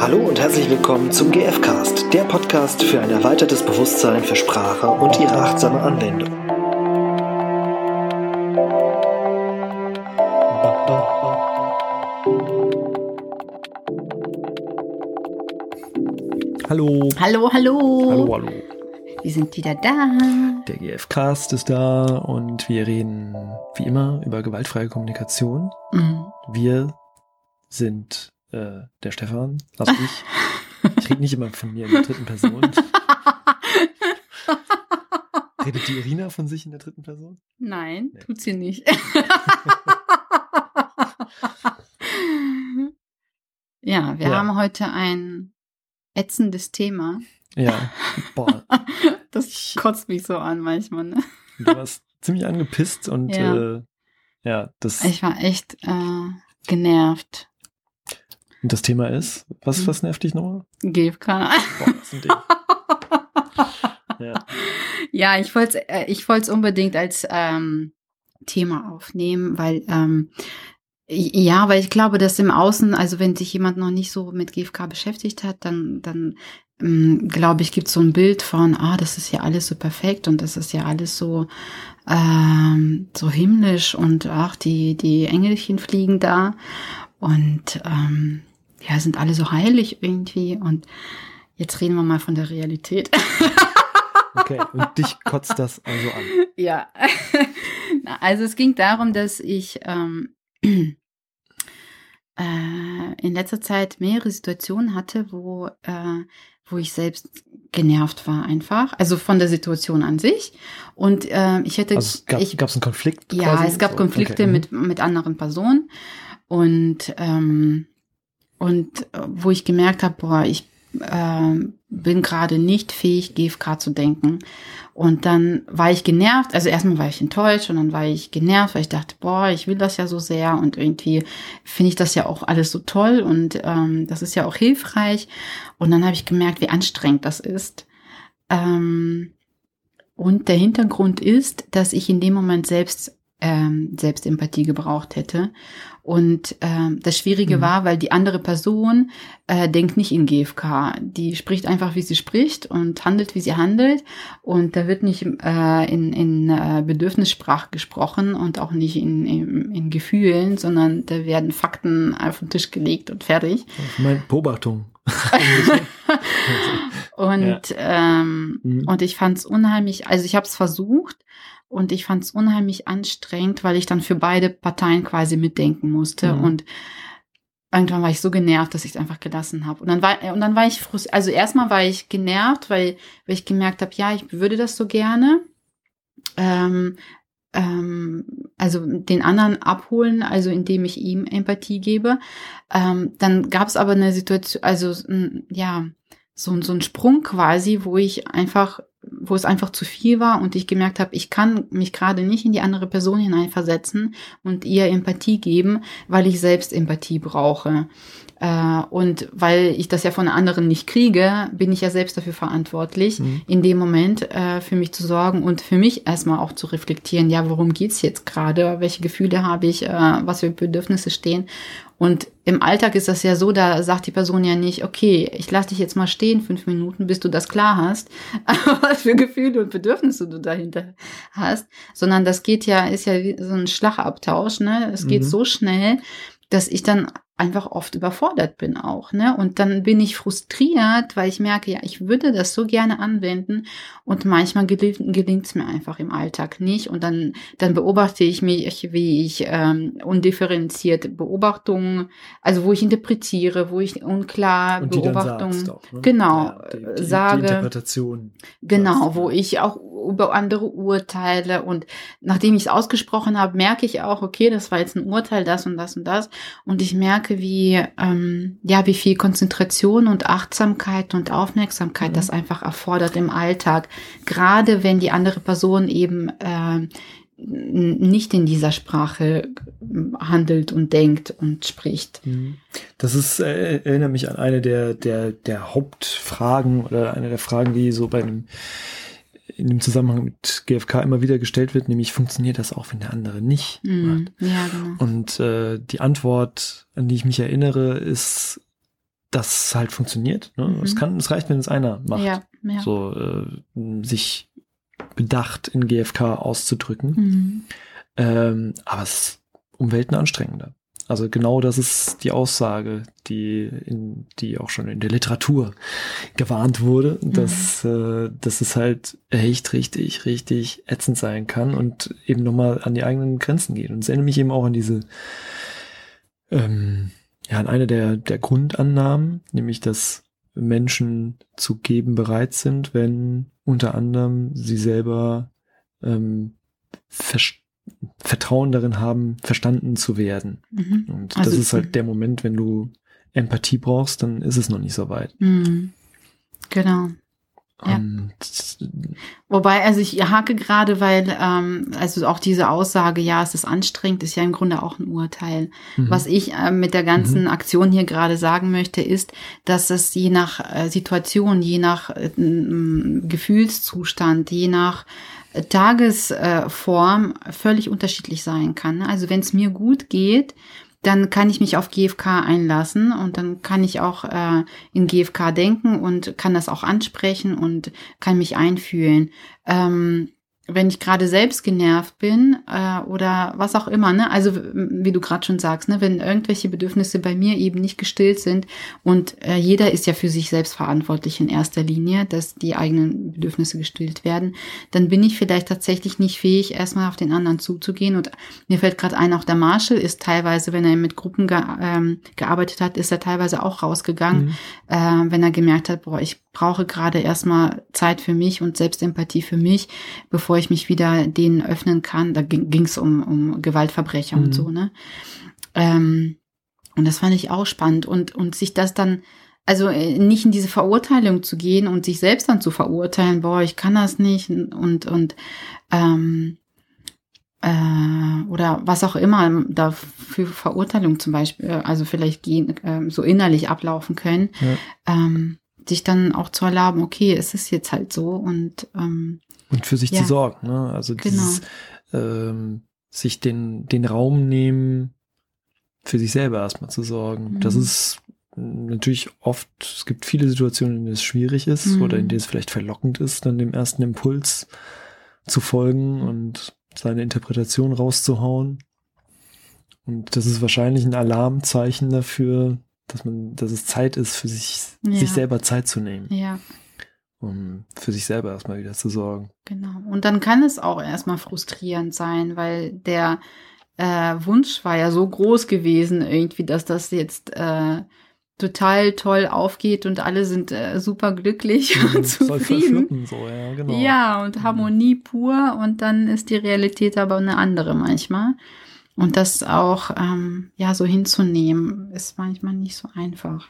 Hallo und herzlich willkommen zum GFcast, der Podcast für ein erweitertes Bewusstsein für Sprache und ihre achtsame Anwendung. Hallo. Hallo, hallo. Hallo, hallo. Wir sind wieder da. Der GFcast ist da und wir reden wie immer über gewaltfreie Kommunikation. Mhm. Wir sind äh, der Stefan, also ich. Ich rede nicht immer von mir in der dritten Person. Redet die Irina von sich in der dritten Person? Nein, Nee. tut sie nicht. ja, wir Ja. haben heute ein ätzendes Thema. Ja. Boah, Das kotzt mich so an manchmal. Ne? du warst ziemlich angepisst und Ja. äh, ja, das, Ich war echt äh, genervt. Und das Thema ist, was, Mhm. was nervt dich nochmal? GFK. Boah, das ist ein Ding. Ja. Ja, ich wollte es äh, ich wollt's unbedingt als ähm, Thema aufnehmen, weil ähm, ja, weil ich glaube, dass im Außen, also wenn sich jemand noch nicht so mit GFK beschäftigt hat, dann, dann ähm, glaube ich, gibt es so ein Bild von, ah, das ist ja alles so perfekt und das ist ja alles so ähm, so himmlisch und ach, die die Engelchen fliegen da und ähm, ja, sind alle so heilig irgendwie und jetzt reden wir mal von der Realität. Okay, und dich kotzt das also an. Ja, also es ging darum, dass ich ähm, äh, in letzter Zeit mehrere Situationen hatte, wo, äh, wo ich selbst genervt war einfach, also von der Situation an sich. Und äh, ich hätte, Also es gab ich, es einen Konflikt? ja, es gab So, Konflikte okay, mhm. mit, mit anderen Personen und, ähm, und äh, wo ich gemerkt habe, boah, ich ähm, bin gerade nicht fähig, GFK zu denken. Und dann war ich genervt, also erstmal war ich enttäuscht und dann war ich genervt, weil ich dachte, boah, ich will das ja so sehr und irgendwie finde ich das ja auch alles so toll und ähm, das ist ja auch hilfreich. Und dann habe ich gemerkt, wie anstrengend das ist. Ähm, und der Hintergrund ist, dass ich in dem Moment selbst ähm, Selbstempathie gebraucht hätte. Und ähm, das Schwierige Mhm. war, weil die andere Person äh, denkt nicht in GFK. Die spricht einfach, wie sie spricht und handelt, wie sie handelt. Und da wird nicht äh, in, in äh, Bedürfnissprache gesprochen und auch nicht in, in, in Gefühlen, sondern da werden Fakten auf den Tisch gelegt und fertig. Ich meine, Beobachtung. Und, ähm, Mhm. und ich fand es unheimlich, also ich habe es versucht und ich fand es unheimlich anstrengend, weil ich dann für beide Parteien quasi mitdenken musste. Mhm. Und irgendwann war ich so genervt, dass ich es einfach gelassen habe. Und dann war und dann war ich frustriert. Also erstmal war ich genervt, weil, weil ich gemerkt habe, ja, ich würde das so gerne. Ähm, ähm, also den anderen abholen, also indem ich ihm Empathie gebe. Ähm, dann gab es aber eine Situation, also ja, so, so ein Sprung quasi, wo ich einfach, wo es einfach zu viel war und ich gemerkt habe, ich kann mich gerade nicht in die andere Person hineinversetzen und ihr Empathie geben, weil ich selbst Empathie brauche. Äh, und weil ich das ja von anderen nicht kriege, bin ich ja selbst dafür verantwortlich, Mhm. in dem Moment äh, für mich zu sorgen und für mich erstmal auch zu reflektieren, ja, worum geht's jetzt gerade, welche Gefühle habe ich, äh, was für Bedürfnisse stehen. Und im Alltag ist das ja so, da sagt die Person ja nicht, okay, ich lasse dich jetzt mal stehen, fünf Minuten, bis du das klar hast, was für Gefühle und Bedürfnisse du dahinter hast, sondern das geht ja, ist ja wie so ein Schlagabtausch, ne? Es geht Mhm. so schnell, dass ich dann einfach oft überfordert bin auch, ne? Und dann bin ich frustriert, weil ich merke, ja, ich würde das so gerne anwenden und manchmal gelingt es mir einfach im Alltag nicht und dann dann beobachte ich mich, wie ich ähm, undifferenziert Beobachtungen, also wo ich interpretiere, wo ich unklar Beobachtungen, ne? genau, Ja, die, die, sage. Die Interpretation. Genau, sagst, wo ja. ich auch über andere urteile und nachdem ich es ausgesprochen habe, merke ich auch, okay, das war jetzt ein Urteil, das und das und das und ich merke, wie ähm, ja, wie viel Konzentration und Achtsamkeit und Aufmerksamkeit Mhm. das einfach erfordert im Alltag, gerade wenn die andere Person eben n- nicht in dieser Sprache ähm, handelt und denkt und spricht. Mhm. Das ist, äh, erinnert mich an eine der, der, der Hauptfragen oder eine der Fragen, die so bei einem, in dem Zusammenhang mit GFK immer wieder gestellt wird, nämlich funktioniert das auch, wenn der andere nicht Mhm. macht? Ja, genau. Und äh, die Antwort, an die ich mich erinnere, ist das halt funktioniert. Ne? Mhm. Es kann, es reicht, wenn es einer macht. Ja, ja. So äh, sich bedacht in GFK auszudrücken. Mhm. Ähm, aber es ist um Welten anstrengender. Also genau das ist die Aussage, die in, die auch schon in der Literatur gewarnt wurde, dass, äh, dass es halt echt richtig, richtig ätzend sein kann und eben nochmal an die eigenen Grenzen geht. Und es erinnert mich eben auch an diese, ähm, ja, an eine der, der Grundannahmen, nämlich dass Menschen zu geben bereit sind, wenn unter anderem sie selber ähm, vers- Vertrauen darin haben, verstanden zu werden. Mhm. Und Also- das ist halt der Moment, wenn du Empathie brauchst, dann ist es noch nicht so weit. Mhm. Genau. Ja. Wobei, also ich hake gerade, weil, ähm, also auch diese Aussage, ja, es ist anstrengend, ist ja im Grunde auch ein Urteil. mhm. Was ich äh, mit der ganzen Aktion hier gerade sagen möchte, ist, dass es je nach äh, Situation, je nach äh, Gefühlszustand, je nach Tagesform völlig unterschiedlich sein kann. ne? Also wenn es mir gut geht, dann kann ich mich auf GFK einlassen und dann kann ich auch äh, in GFK denken und kann das auch ansprechen und kann mich einfühlen. Ähm, wenn ich gerade selbst genervt bin äh, oder was auch immer, ne? Also wie du gerade schon sagst, ne, wenn irgendwelche Bedürfnisse bei mir eben nicht gestillt sind und äh, jeder ist ja für sich selbst verantwortlich in erster Linie, dass die eigenen Bedürfnisse gestillt werden, dann bin ich vielleicht tatsächlich nicht fähig, erstmal auf den anderen zuzugehen. Und mir fällt gerade ein, auch der Marshall ist teilweise, wenn er mit Gruppen ge ähm, gearbeitet hat, ist er teilweise auch rausgegangen, Mhm. äh, wenn er gemerkt hat, boah, ich brauche gerade erstmal Zeit für mich und Selbstempathie für mich, bevor ich mich wieder denen öffnen kann. Da ging es um, um Gewaltverbrecher Mhm. und so, ne? Ähm, und das fand ich auch spannend. Und, und sich das dann, also äh, nicht in diese Verurteilung zu gehen und sich selbst dann zu verurteilen, boah, ich kann das nicht und, und ähm, äh, oder was auch immer da für Verurteilung zum Beispiel, äh, also vielleicht gehen, ähm, so innerlich ablaufen können, Ja. ähm, sich dann auch zu erlauben, okay, es ist jetzt halt so und ähm, Und für sich Ja. zu sorgen, ne? Also Genau. dieses ähm, sich den, den Raum nehmen, für sich selber erstmal zu sorgen. Mhm. Das ist natürlich oft, es gibt viele Situationen, in denen es schwierig ist Mhm. oder in denen es vielleicht verlockend ist, dann dem ersten Impuls zu folgen und seine Interpretation rauszuhauen. Und das ist wahrscheinlich ein Alarmzeichen dafür, dass man, dass es Zeit ist, für sich, Ja. sich selber Zeit zu nehmen, ja, um für sich selber erstmal wieder zu sorgen. genau. Und dann kann es auch erstmal frustrierend sein, weil der äh, Wunsch war ja so groß gewesen, irgendwie, dass das jetzt äh, total toll aufgeht und alle sind äh, super glücklich und Soll voll zufrieden. so, ja, genau. Ja, und Harmonie pur und dann ist die Realität aber eine andere manchmal. Und das auch ähm, ja so hinzunehmen, ist manchmal nicht so einfach.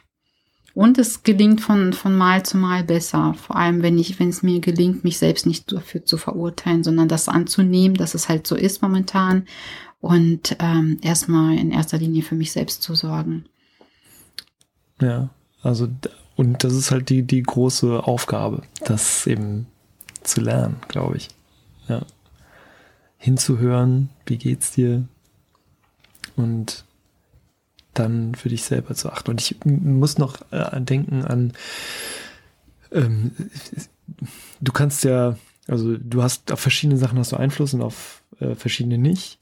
Und es gelingt von, von Mal zu Mal besser. Vor allem, wenn ich, wenn es mir gelingt, mich selbst nicht dafür zu verurteilen, sondern das anzunehmen, dass es halt so ist momentan. Und ähm, erstmal in erster Linie für mich selbst zu sorgen. Ja, also und das ist halt die, die große Aufgabe, das eben zu lernen, glaube ich. Ja. Hinzuhören, wie geht's dir? Und dann für dich selber zu achten. Und ich muss noch äh, denken an, ähm, du kannst ja, also du hast auf verschiedene Sachen hast du Einfluss und auf äh, verschiedene nicht.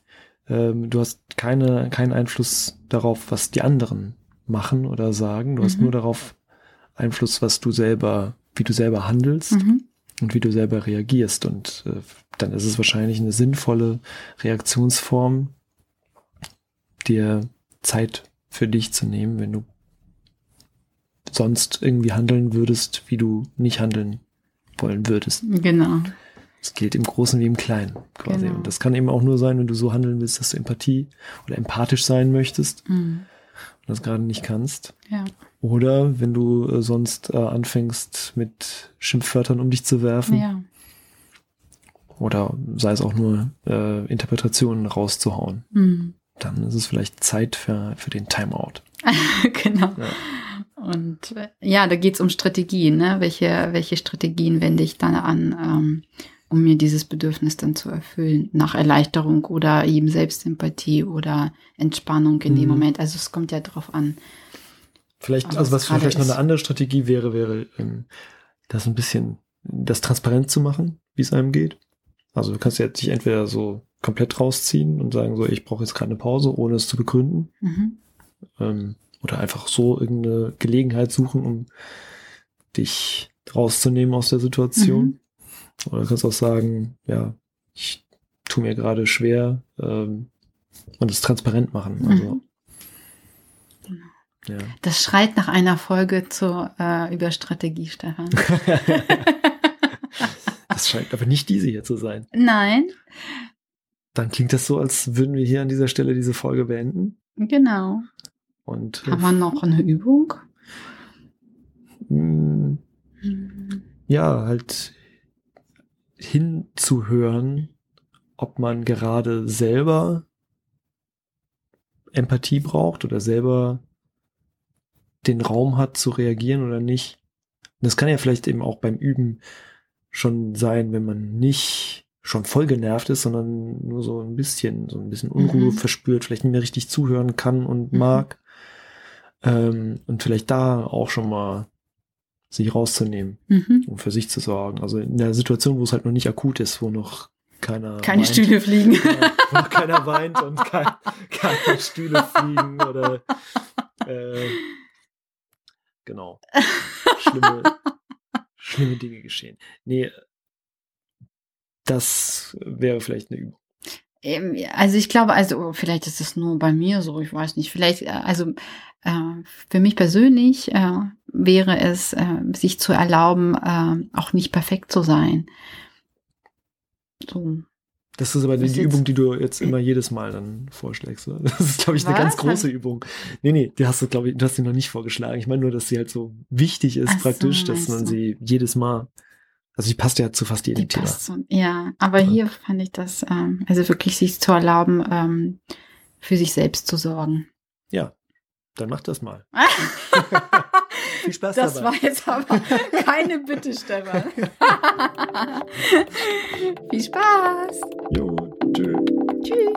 Ähm, du hast keine, keinen Einfluss darauf, was die anderen machen oder sagen. Du hast Mhm. nur darauf Einfluss, was du selber, wie du selber handelst Mhm. und wie du selber reagierst. Und äh, dann ist es wahrscheinlich eine sinnvolle Reaktionsform, dir Zeit für dich zu nehmen, wenn du sonst irgendwie handeln würdest, wie du nicht handeln wollen würdest. Genau. Das gilt im Großen wie im Kleinen quasi. Genau. Und das kann eben auch nur sein, wenn du so handeln willst, dass du Empathie oder empathisch sein möchtest Mhm. und das gerade nicht kannst. Ja. Oder wenn du äh, sonst äh, anfängst mit Schimpfwörtern um dich zu werfen Ja. oder sei es auch nur äh, Interpretationen rauszuhauen, Mhm. Dann ist es vielleicht Zeit für, für den Timeout. genau. Ja. Und äh, ja, da geht's um Strategien, ne? Welche, welche Strategien wende ich dann an, ähm, um mir dieses Bedürfnis dann zu erfüllen, nach Erleichterung oder eben Selbstempathie oder Entspannung in dem Mhm. Moment. Also es kommt ja drauf an. Vielleicht, also was es vielleicht noch eine andere Strategie wäre, wäre, ähm, das ein bisschen, das transparent zu machen, wie es einem geht. Also du kannst ja dich entweder so komplett rausziehen und sagen so, ich brauche jetzt gerade eine Pause, ohne es zu begründen. Mhm. Ähm, oder einfach so irgendeine Gelegenheit suchen, um dich rauszunehmen aus der Situation. Mhm. Oder du kannst auch sagen, ja, ich tue mir gerade schwer ähm, und es transparent machen. Also, Mhm. Ja. Das schreit nach einer Folge zur, äh, über Strategie, Stefan. das scheint aber nicht diese hier zu sein. Nein, Dann klingt das so, als würden wir hier an dieser Stelle diese Folge beenden. genau. Und äh, Haben wir noch eine Übung? Mhm. ja, halt hinzuhören, ob man gerade selber Empathie braucht oder selber den Raum hat zu reagieren oder nicht. Das kann ja vielleicht eben auch beim Üben schon sein, wenn man nicht schon voll genervt ist, sondern nur so ein bisschen, so ein bisschen Unruhe Mhm. verspürt, vielleicht nicht mehr richtig zuhören kann und Mhm. mag. Ähm, und vielleicht da auch schon mal sich rauszunehmen Mhm. um für sich zu sorgen. Also in der Situation, wo es halt noch nicht akut ist, wo noch keiner Keine weint, Stühle fliegen. Wo noch keiner weint und kein, keine Stühle fliegen oder äh, genau. Schlimme, schlimme Dinge geschehen. Nee, das wäre vielleicht eine Übung. Ähm, Also ich glaube, also vielleicht ist es nur bei mir so, ich weiß nicht. Vielleicht, äh, also äh, für mich persönlich äh, wäre es, äh, sich zu erlauben, äh, auch nicht perfekt zu sein. So. Das ist aber die jetzt- Übung, die du jetzt immer jedes Mal dann vorschlägst. oder? Das ist, glaube ich, eine Was? ganz große Übung. Nee, nee, die hast du, glaube ich, du hast sie noch nicht vorgeschlagen. Ich meine nur, dass sie halt so wichtig ist Ach so, praktisch, dass meinst man du? sie jedes Mal, also die passt ja zu fast jedem Die Thema. passt so. Ja, aber Ja. hier fand ich das, ähm, also wirklich sich zu erlauben, ähm, für sich selbst zu sorgen. Ja, dann mach das mal. Viel Spaß Das dabei. war jetzt aber keine Bitte, Stefan. Viel Spaß. Jo, tschö. Tschüss.